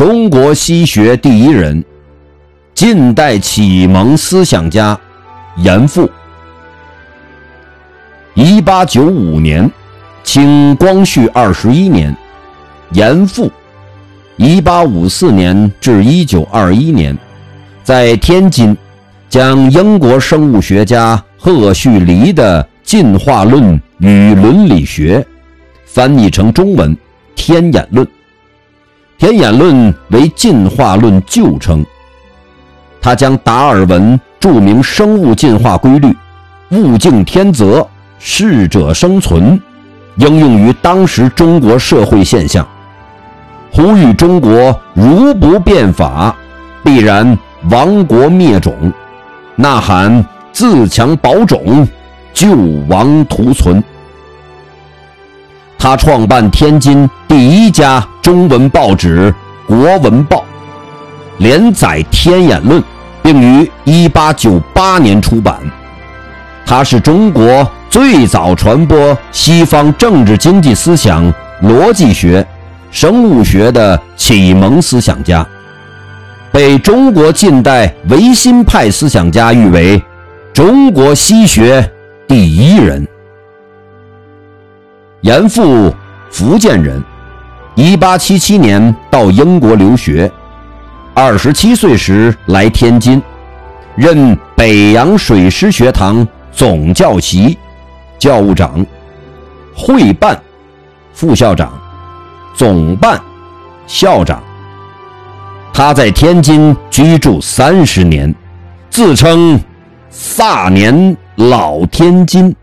中国西学第一人，近代启蒙思想家，严复。一八九五年，清光绪二十一年，严复。一八五四年至一九二一年，在天津，将英国生物学家赫胥黎的进化论与伦理学翻译成中文《天演论》。天演论为进化论旧称。他将达尔文著名生物进化规律“物竞天择，适者生存”应用于当时中国社会现象，呼吁中国如不变法，必然亡国灭种，呐喊自强保种，救亡图存。他创办天津第一家中文报纸《国文报》，连载《天演论》，并于1898年出版。他是中国最早传播西方政治经济思想、逻辑学、生物学的启蒙思想家，被中国近代维新派思想家誉为“中国西学第一人”。严复，福建人，1877年到英国留学，27岁时来天津，任北洋水师学堂总教习、教务长、会办、副校长、总办、校长。他在天津居住三十年，自称“萨年老天津”。